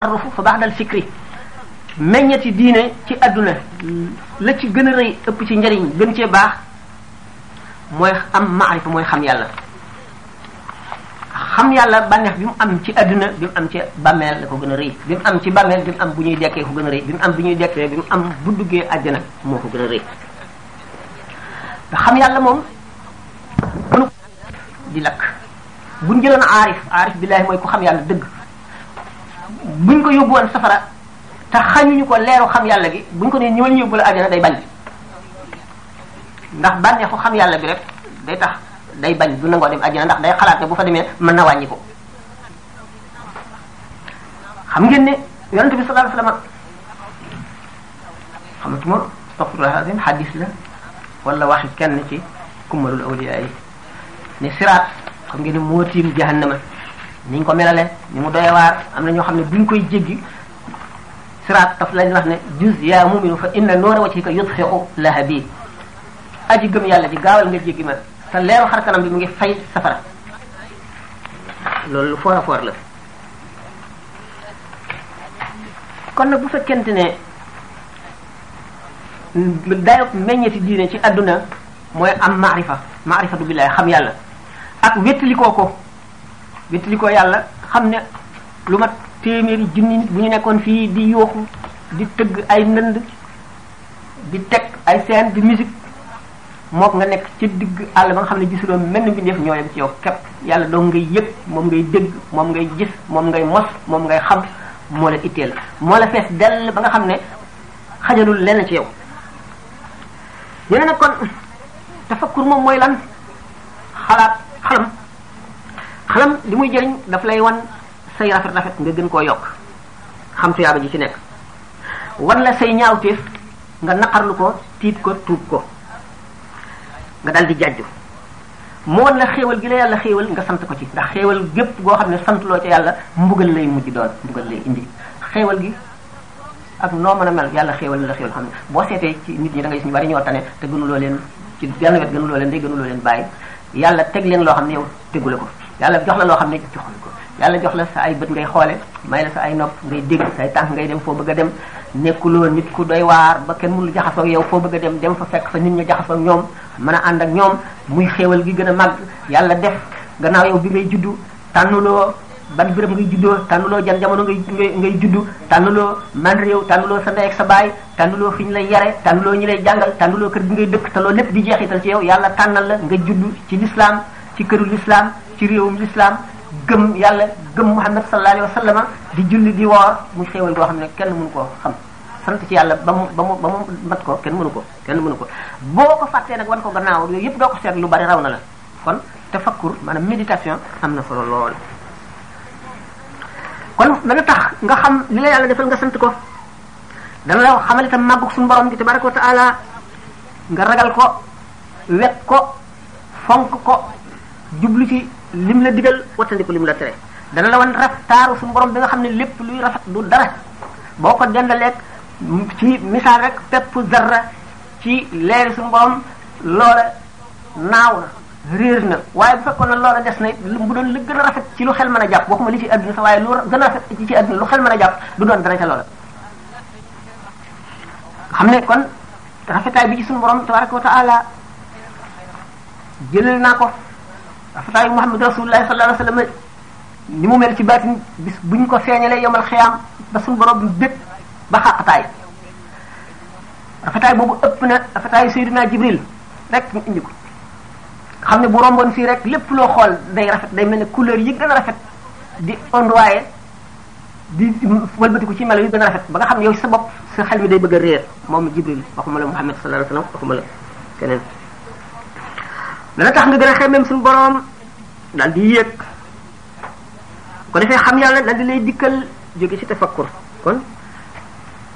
taarrufu fa ba'dal fikri meññeti diine ci àdduna la ci gën a rëy ëpp ci njariñ gën cee baax mooy am maarifa mooy xam yàlla xam yàlla bànneex bi mu am ci àdduna bi mu am ci bàmmeel la ko gën a rëy bi mu am ci bàmmeel bi mu am bu ñuy dekkee ko gën a rëy bi mu am bu ñuy dekkee bi mu am bu duggee àjjana moo ko gën a rëy te xam yàlla moom mënu di lakk buñ jëloon aarif aarif billaahi mooy ku xam yàlla dëgg buñ ko yóbbu woon safara te xañuñu ko leeru xam yàlla gi buñ ko ne ñëwal ñu yóbbu la àjjana day bañ ndax bànneexu xam yàlla bi rek day tax day bañ du nangoo dem àjjana ndax day xalaat ne bu fa demee mën na wàññi ko xam ngeen ne yonent bi sallallahu alayhi wasallam xamatuma astaghfirullah azim hadis la wala waxi kenn ci kummalul awliya yi ne siraat xam ngeen ne moo tiim jahannama ni ñu ko melale ni mu doy waar am na ñoo xam ne buñ koy jéggi siraat daf lañ wax ne juz yaa muminu fa inna noora wajhika yudfi'u lahabi aji gëm yàlla ji gaawal nga jéggi ma sa leeru xar kanam bi mu ngi fay safara loolu lu foor a foor la kon nag bu fekkente ne dayo meññeti diine ci àdduna mooy am maarifa maarifatu billahi xam yàlla ak wéttalikoo ko wéttalikoo yàlla xam ne lu mat téeméeri junni nit bu ñu nekkoon fii di yooxu di tëgg ay ndënd di teg ay seen di musique mook nga nekk ci digg àll ba nga xam ne gisuloo mel ni mbindeef ñoo yem ci yow képp yàlla doo ngay yëg moom ngay dégg moom ngay gis moom ngay mos moom ngay xam moo la itteel moo la fees dell ba nga xam ne xajalul lenn ci yow ñu ne nag kon tafakkur moom mooy lan xalaat xalam xalam li muy jëriñ daf lay wan say rafet rafet nga gën koo yokk xam tuyaaba ji ci nekk wan la say ñaawteef nga naqarlu ko tiit ko tuub ko nga dal di jàjju mu wan la xéewal gi la yàlla xéewal nga sant ko ci ndax xéewal gépp goo xam ne sant loo ca yàlla mbugal lay mujj doon mbugal lay indi xéewal gi ak noo mën a mel yàlla xéewal na la xéewal xam ne boo seetee ci nit ñi da ngay gis ñu bari ñoo tane te gënuloo leen ci genn wet gënuloo leen day gënuloo leen bàyyi yàlla teg leen loo xam ne yow tegule ko yàlla jox la loo xam ne joxul ko yàlla jox la sa ay bët ngay xoole may la sa ay nopp ngay dégg say tànk ngay dem foo bëgg a dem nekkuloo nit ku doy waar ba kenn mënul jaxasoo yow foo bëgg a dem dem fa fekk fa nit ña jaxasoo ñoom mën a ànd ak ñoom muy xéewal gi gën a màgg yàlla def gannaaw yow bi ngay juddu tànnuloo ban béréb ngay juddoo tànnuloo jan jamono ngay ngay ngay juddu tànnuloo man réew tànnuloo sa ndey ak sa baay tànnuloo fi ñu lay yare tànnuloo ñi lay jàngal tànnuloo kër gi ngay dëkk te loolu lépp di jeexital ci yow yàlla tànnal la nga juddu ci lislaam ci këru lislaam ci réewum lislaam gëm yàlla gëm Muhammad sallallahu alayhi wa sallam di julli di woor muy xéewal goo xam ne kenn mënu koo xam sant ci yàlla ba mu ba mu ba mu mat ko kenn mënu ko kenn mënu ko boo ko fàttee nag wan ko gannaaw yooyu yëpp doo ko seet lu bari raw na la kon tafakkur maanaam méditation am na solo lool kon dana tax nga xam li la yàlla defal nga sant ko dana la xamal itam màggug suñu borom gi tabaraka wa taala nga ragal ko wet ko fonk ko jublu ci lim la digal wattandiku lim la tere dana la wan raf taaru suñu borom bi nga xam ne lépp luy rafet du dara boo ko dendaleeg ci misaal rek pepp zarra ci leeri suñu borom loola naaw na réer na waaye bu fekkoon ne loola des na bu doon lu gën a rafet ci lu xel mën a jàpp waxuma li ci àdduna sax waaye lu gën a rafet ci ci àdduna lu xel mën a jàpp du doon dara ca loola xam ne kon rafetaay bi ci suñu borom tabaraka wa taala jëlal naa ko rafetaayu Muhammad rasulullahi sallallahu alayhi wa sallam ni mu mel ci baatin bis buñ ko feeñalee yomal xiyaam ba suñu borom bépp ba xàqtaay rafetaay boobu ëpp na rafetaayu Seydina Jibril rek ñu indi ko xam ne bu romboon fii rek lépp loo xool day rafet day mel ne couleur yi gën a rafet di ondoyer di wëlbatiku ci melo yu gën a rafet ba nga xam ne yow sa bopp sa xel mi day bëgg a réer moom Jibril waxuma la Muhammad sallallahu alayhi wasallam waxuma la keneen dana tax nga gën a xemmeem suñu boroom daal di yéeg ko defee xam yàlla daal di lay dikkal jóge ci tafakkur kon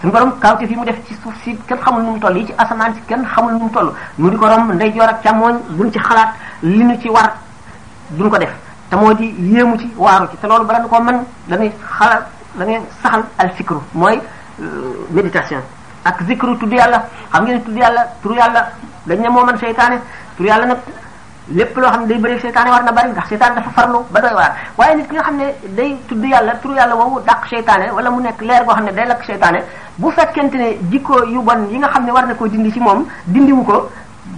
suñu borom kawte fi mu def ci suuf si kenn xamul nu mu toll yi ci asamaan si kenn xamul nu mu toll nu di ko romb ndey joor ak càmmooñ buñ ci xalaat li nu ci war duñ ko def te moo di yéemu ci waaru ci te loolu bala nu ko mën dañuy xalaat dañuy saxal al fikru mooy euh, méditation ak zikru tudd yàlla xam ngeen tudd yàlla turu yàlla dañ ne moo mën seytaane turu yàlla nag lépp loo xam ne day bëri seytaane war na bari ndax seytaane dafa farlu ba doy waar waaye nit ki nga xam ne day tudd yàlla turu yàlla woowu dàq seytaane wala mu nekk leer goo xam ne day lakk seytaane bu fekkente ne jikko yu bon yi nga xam ne war na koo dindi ci moom dindiwu ko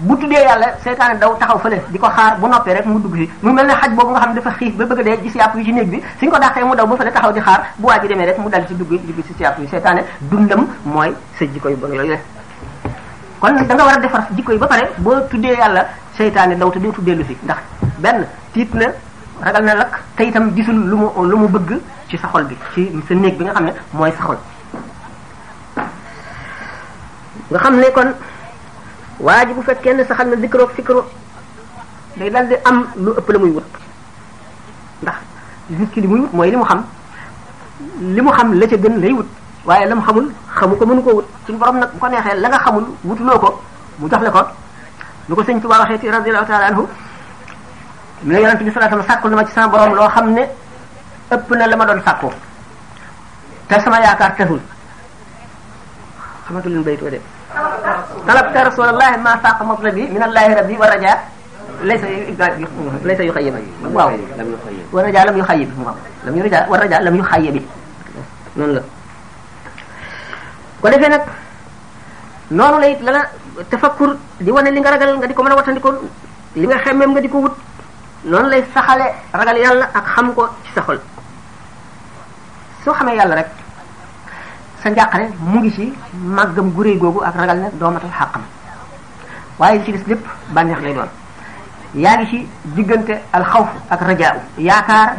bu tuddee yàlla seytaane daw taxaw fële di ko xaar bu noppee rek mu dugg si mu mel ne xaj boobu nga xam ne dafa xiif ba bëgg a dee gis yàpp yi ci néeg bi suñ ko dàqee mu daw ba fële taxaw di xaar bu waa ji demee rek mu dal ci dugg dugg si yàpp yi seytaane dundam mooy sa jikko yu bon yooyu kon nag da nga war a defar jikko yi ba pare boo tuddee yàlla seytaane daw te doo tuddee lu fi ndax benn tiit na ragal na lakk te itam gisul lu mu lu mu bëgg ci sa xol bi ci sa néeg bi nga xam ne mooy sa xol nga xam ne kon waa ji bu fekkee ne saxal na zikroog fikro day daal di am lu ëpp la muy wut ndax nit ki li muy wut mooy li mu xam li mu xam la ca gën lay wut waaye la mu xamul xamu ko mënu ko wut suñu borom nag bu ko neexee la nga xamul wutuloo ko mu jox la ko lu ko sëñ Tuubaa waxee ci radiyallahu taala anhu mu ne yonent bi sallallahu alayhi sàkkul na ma ci sama borom loo xam ne ëpp na la ma doon sàkku te sama yaakaar taxul xamatu leen baytu de talabta rasulallahi ma saaqa matlabi min allahi rabbi wa raja laysa laysa yu xayib waaw war rajaa lam yu xayib waaw lam yu rajaa war rajaa lam yu xayibi noonu la ko defee nag noonu la it la la tafakkur di wane li nga ragal nga di ko mën a wattandiko li nga xemmeem nga di ko wut noonu lay saxale ragal yàlla ak xam ko ci sa xol soo xamee yàlla rek sa njàqare mu ngi ci màggam gu réy googu ak ragal ne doomatal xàqam waaye li ci des lépp bànneex lay doon yaa ngi ci diggante alxawf ak rajaaw yaakaar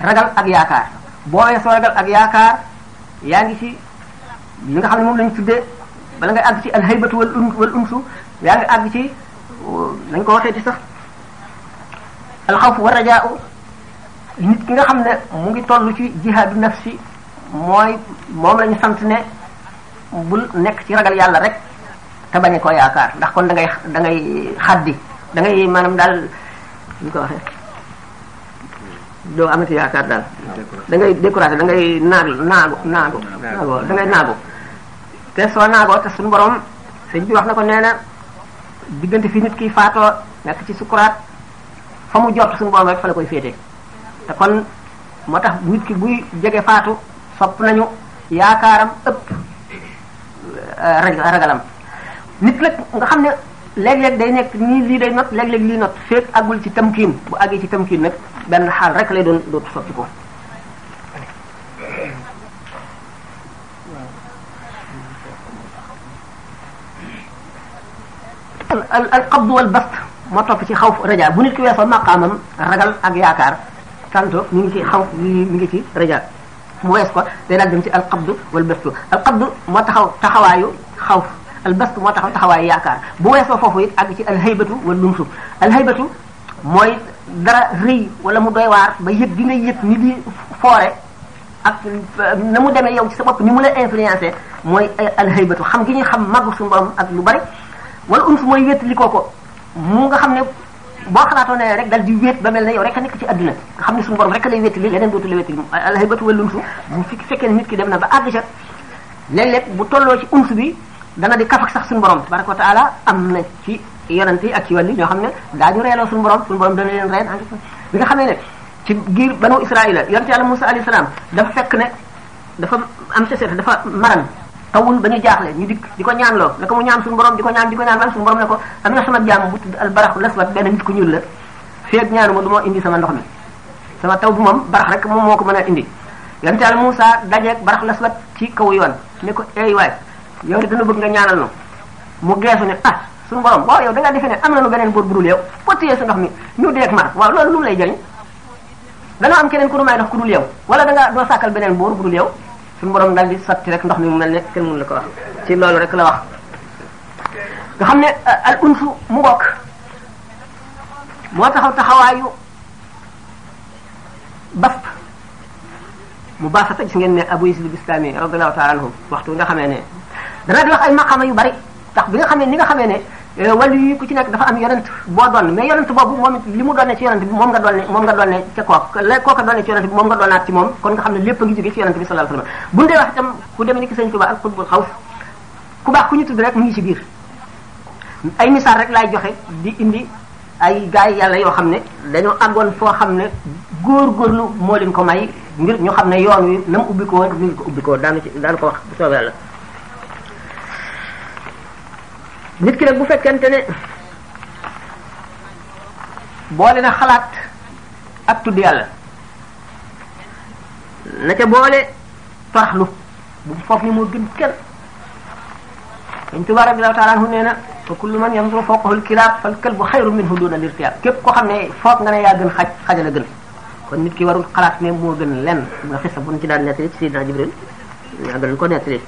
ragal ak yaakaar boo weesoo ragal ak yaakaar yaa ngi ci li nga xam ne moom lañ tuddee bala ngay àgg ci alhaybatu wal un wal unsu yaa ngi àgg ci nañ ko waxee ci sax alxawf wa rajaaw nit ki nga xam ne mu ngi toll ci jihaadu nafsi mooy moom lañu sant ne bul nekk ci ragal yàlla rek te bañ koo yaakaar ndax kon da ngay da ngay xaddi da ngay maanaam daal ñu ko waxee doo amati yaakaar daal da ngay découragé da ngay naag naagu naagu naago da ngay naagu te soo naagoo te suñu borom sëñ bi wax na ko nee na diggante fi nit ki faatoo nekk ci sukuraat fa mu jot suñu borom rek fa la koy féete te kon moo tax nit ki buy jege faatu sopp nañu yaakaaram ëpp euh, ragalam nit nag nga xam ne léeg-léeg day nekk nii lii day not léeg-léeg lii not feeg agul ci tamkiin bu àggee ci tamkiin nag benn xaal rek lay doon dootu soppi ko al al qabd wal bast moo topp ci xawf raja bu nit ki weesoo maqaamam ragal ak yaakaar tanto mi ngi ci xaw mi ngi ci rajaat mu wees ko day daal dem ci alqabdu wal bastu alqabdu moo taxaw taxawaayu xawf albastu moo taxaw taxawaayu yaakaar bu weesoo foofu it àgg ci alhaybatu wal lumsu alhaybatu mooy dara rëy wala mu doy waar ba yëg gi ngay yëg ni di foore ak na mu demee yow ci sa bopp ni mu la influencé mooy alhaybatu xam gi ñuy xam màggu suñu borom ak lu bari wala uns mooy wéttali ko ko mu nga xam ne boo xalaatoo ne rek dal di wéet ba mel ne yow rek a nekk ci adduna nga xam ne suñu borom rek a lay wéetali leneen dootu la wéetali alhaybatu wal lumsu bu fi fekkee nit ki dem na ba àgg ca léeg-léeg bu tolloo ci uns bi dana di kaf ak sax suñu borom tabaraka wa taala am na ci yonent yi ak ci wàllu ñoo xam ne daañu reeloo suñu borom suñu borom dana leen reen bi nga xamee ne ci giir banu israila yonent yàlla Musa alayhi salaam dafa fekk ne dafa am sécheresse dafa maral tawul ba ñu jaaxle ñu dikk di ko ñaan loo ne ko mu ñaan suñu borom di ko ñaan di ko ñaan ba suñu borom ne ko am na sama jàmm bu tudd al barax laswat benn nit ku ñuul la feeg ñaanu ma du ma indi sama ndox mi sama taw bi moom barax rek moom moo ko mën a indi yonent Yàlla Moussa dajeeg barax laswat ci kaw yoon ne ko eey waay yow de dana bëgg nga ñaanal nu mu geesu ne ah suñu borom waaw yow da nga defee ne am na lu beneen buur bu dul yow boo téyee sa ndox mi ñu deeg mar waaw loolu lu mu lay jëriñ danoo am keneen ku nu may ndox ku dul yow wala da nga doo sàkkal beneen buur bu dul yow suñu borom dal di sotti rek ndox mi mu mel ne kenn mënu la ko wax ci loolu rek la wax nga xam ne al unsu mu bokk moo taxaw taxawaayu bas mu baax sax gis ngeen ne Abu Yazid Bistami radiyallahu ta'ala anhu waxtu nga xamee ne dana di wax ay maqama yu bari ndax bi nga xamee ni nga xamee ne eh, wàllu yi ku ci nekk dafa am yonent boo doon mais yonent boobu moom it li mu doonee ci yonent bi moom nga doonee moom nga doonee ca kooku la kooka doonee ci yonent bi moom nga doonaat ci moom kon nga xam ne lépp a ngi jóge ci yonent bi sallallahu alayhi wasallam bu ñu dee wax itam ku demee ni ki sëñ Tuubaa ak xutbul xaws ku baax ku ñu tudd rek mu ngi ci biir ay misaal rek laay joxe di indi ay gaay yàlla yoo xam ne dañoo àggoon foo xam ne góorgóorlu moo leen ko may ngir ñu xam ne yoon wi na mu ubbi ko woon ni ko ubbi ko daanu ci daanu ko wax bu soobee yàlla nit ki nag bu fekkente ne boole na xalaat ak tudd yàlla na ca boole toroxlu bu foog ne moo gën kenn dañ tubaab radiyallahu taala anhu nee na fa kullu man yanzuru fawqahu al-kilaab fal kalbu xayrun minhu duuna al-irtiyaab képp koo xam ne foog nga ne yaa gën xaj xajal a gën kon nit ki warul xalaat ne moo gën lenn nga xisa bu ñu ci daan nettali ci Seydina Jibril yaa gën ko nettali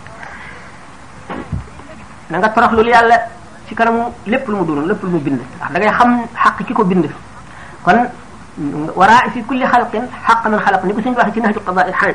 na nga torox loolu yàlla ci kanamu lépp lu mu doon lépp lu mu bind ndax da ngay xam xaq ki ko bind kon waraa fi kulli xalqin xaq man xalaq ni ko suñu waxee ci nax ju qadaa il xaaj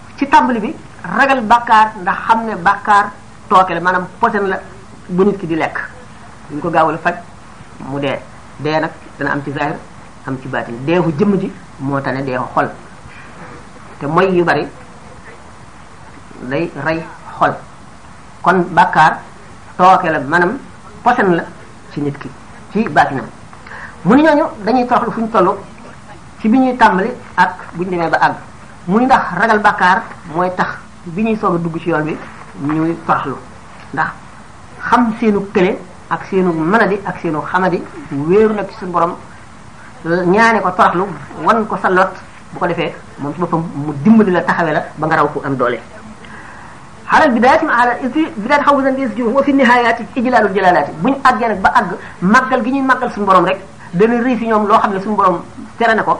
ci tàmbali bi ragal bàkkaar ndax xam ne bàkkaar tooke la maanaam posen la bu nit ki di lekk duñ ko gaawal faj mu dee dee nag dana am ci zahir am ci baatin deewu jëmm ji moo tane deewu xol te moy yu bari day rey xol kon bàkkaar tooke la maanaam posen la ci nit ki ci baatinam mu ni ñooñu dañuy toroxlu fu ñu toll ci bi ñuy tàmbali ak bu ñu demee ba àgg muy ndax ragal bàkkaar mooy tax bi ñuy soog a dugg ci yoon bi ñuy toroxlu ndax xam seenu kële ak seenu mënadi ak seenu xamadi wéeru nag ci suñu borom ñaane ko toroxlu wan ko sa lot bu ko defee moom ci boppam mu dimbali la taxawee la ba nga raw ku am doole xalal bidaayati ma ala fi bidaayati xaw busan des jiw wa fi nihaayati ijlaalul jalaalaati bu ñu àggee nag ba àgg màggal gi ñuy màggal suñu borom rek dana rëy fi ñoom loo xam ne suñu borom tere na ko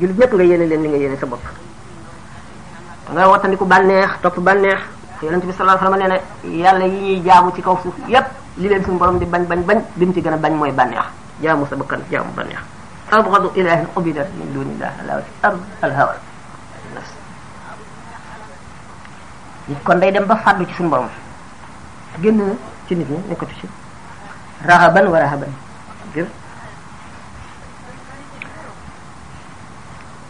jullit ñëpp nga yéene leen li nga yéene sa bopp nga wattandiku bànneex topp bànneex yonent bi sallallahu alayhi wasallam nee na yàlla yi ñuy jaamu ci kaw suuf yépp li leen suñu borom di bañ bañ bañ bi mu ci gën a bañ mooy bànneex jaamu sa bakkan jaamu bànneex abghadu ilahin ubida min dunillah ala wajhi ard al hawa nit kon day dem ba fàddu ci suñu borom génn na ci nit ñi nekkatu ci rahaban wa rahaban ngir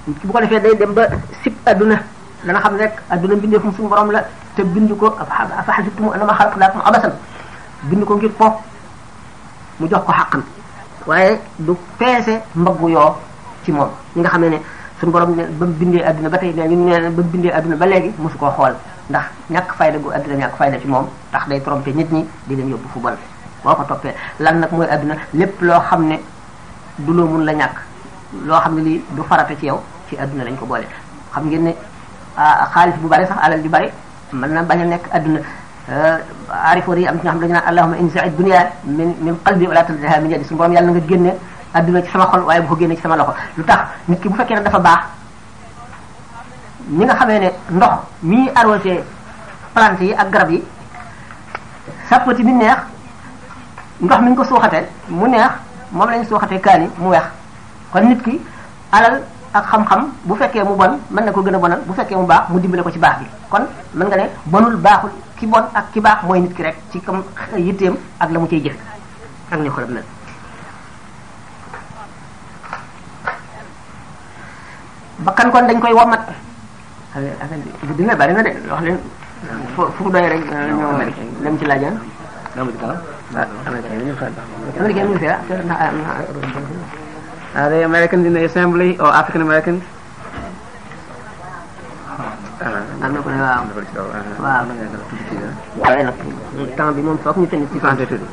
bu ko defee day dem ba sib adduna dana xam rek adduna mbindeefum suñu borom la te bind ko afa xasibtum annama xalaqnaakum abasan bind ko ngir po mu jox ko xàqam waaye du peese mbaggu yoo ci moom ñi nga xam ne ne suñu borom ne ba mu bindee adduna ba tey ne ñu ne ba mu bindee adduna ba léegi mosu koo xool ndax ñàkk fayda gu adduna ñàkk fayda ci moom ndax day trompé nit ñi di leen yóbbu fu bon boo ko toppee lan nag mooy adduna lépp loo xam ne du loo mun la ñàkk loo xam ne lii du farata ci yow ci adduna lañ ko boole xam ngeen ne ah, xaalis bu bari sax alal ju bari mën na bañ a nekk adduna ah, aarifoor yi am ci ñoo xam dañu naan allahumma inzi dunya min min qalbi wala tadriha min yadi suñu borom yàlla na nga génne adduna ci sama xol waaye bu ko génne ci sama loxo lu tax nit ki bu fekkee ne dafa baax ñi nga xamee ne ndox mi ñuy arrosé plante yi ak garab yi sàppati bi neex ndox mi ñu ko suuxate mu neex moom lañu suuxate kaani mu weex kon nit ki alal ak xam-xam bu fekkee mu bon mën na ko gën a bonal bu fekkee mu baax mu dimbale ko ci baax bi kon mën nga ne bonul baaxul ki bon ak ki baax mooy nit ki rek ci kam yitteem ak la mu cay jëf ak ni xolam mel bakkan kon dañ koy womat affaire bi guddi na bari na de wax leen fu fu mu doy rek ñoo dem ci laaj American means yeah, are they Americans in the assembly or African Americans? am na ko ne waaw waaw waaye nag temps bi moom foog ñu tënk ci santé tuuti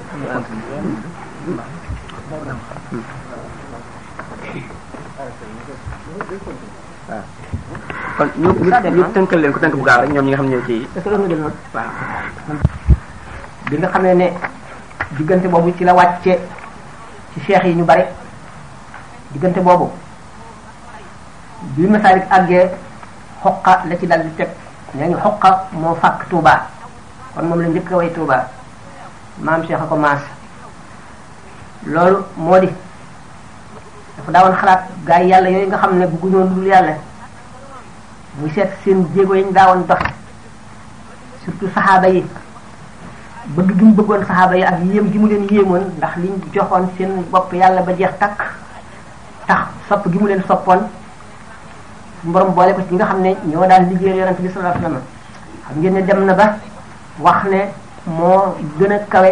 waaw kon ñu ñu ñu tënkal leen ko tënk bu gaaw rek ñoom ñi nga xam ne ñoo ci est-ce que doon nga jël noonu waaw bi nga xamee ne diggante boobu ci la wàcce ci cheikh yi ñu bari diggante boobu bi masaalik àggee xoqa la ci dal di teg nee ñu xoqa moo fàkk Touba kon moom la njëkk a way Touba maam cheikh a ko maas loolu moo di dafa daawoon xalaat gaa yi yàlla yooyu nga xam ne bëgguñoon dul yàlla muy seet seen jéego yi ñu daawoon dox surtout saxaaba yi bëgg gi mu bëggoon saxaaba yi ak yéem gi mu leen yéemoon ndax liñ joxoon seen bopp yàlla ba jeex takk tax sopp gi mu leen soppoon borom boole ko ci nga xam ne ñoo daan liggéeyal yonent bi sallallahu alayhi wasallam xam ngeen ne dem na ba wax ne moo gën a kawe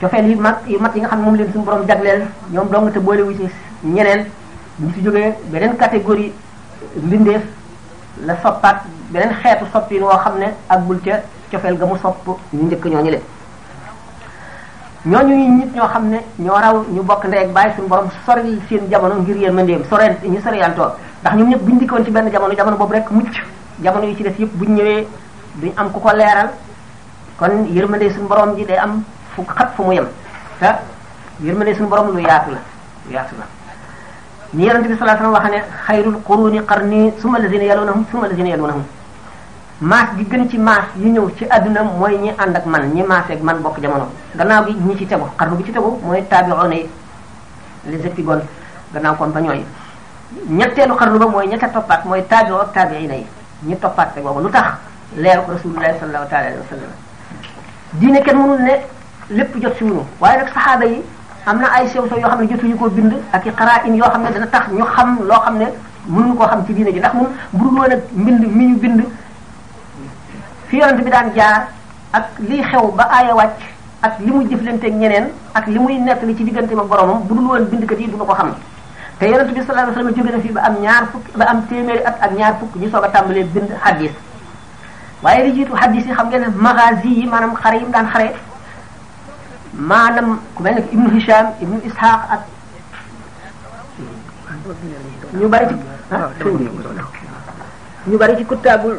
cofeel yi mag yi mag yi nga xam ne moom leen suñu borom jagleel ñoom dong te boole wu ci ñeneen ñu ci jógee beneen catégorie mbindeef la soppaat beneen xeetu soppiin woo xam ne àggul ca cofeel ga mu sopp ñu njëkk ñooñu le ñooñu nit ñoo xam ne ñoo raw ñu bokk ndey ak bàyyi suñu borom soril seen jamono ngir yéen mëndeem soreen ñu soriyantoo ndax ñun ñëpp buñ dikkoon ci benn jamono jamono boobu rek mucc jamono yi ci des yëpp buñ ñëwee duñ am ku ko leeral kon yërmande suñu borom ji day am fu xat fu mu yem te yërmande suñu borom lu yaatu la lu yaatu la ni yonente bi sallallahu alayhi wasallam wax ne xayrul quruni qarni summa allazina yalunahum summa allazina yalunahum maas gi gën ci maas yi ñëw ci àdduna mooy ñi ànd ak man ñi maas ak man bokk jamono gannaaw gi ñi ci tegu xarnu bi ci tegu mooy taabi'oona yi les épigones gannaaw kon ba ñooy ñetteelu xarnu ba mooy ñetta toppaat mooy taabi'oo ak taabi'ina yi ñi toppaat te googu lu tax leeru ko rasulullahi sallallahu taala alayhi wa sallam diine kenn mënul ne lépp jot si wunu waaye nag saxaaba yi am na ay sew sew yoo xam ne jotuñu koo bind ak i xaraa in yoo xam ne dana tax ñu xam loo xam ne mënuñu koo xam ci diine ji ndax mun bu dul woon ak mbind mi ñu bind fi yonent bi daan jaar ak liy xew ba aaya wàcc ak li muy jëflanteeg ñeneen ak li muy nekk li ci diggante ma boromam bu dul woon bindkat yi du ko xam te yonent bi sallallahu alayhi wasallam jóge na fi ba am ñaar fukk ba am téeméeri at ak ñaar fukk ñu soog a tàmbalee bind hadis waaye li jiitu hadis yi xam ngeen ne magazi yi maanaam xare yi mu daan xare maanaam ku mel ne ibnu Hisham ibnu Ishaq ak ñu bari ci ah ñu bari ci kuttaabul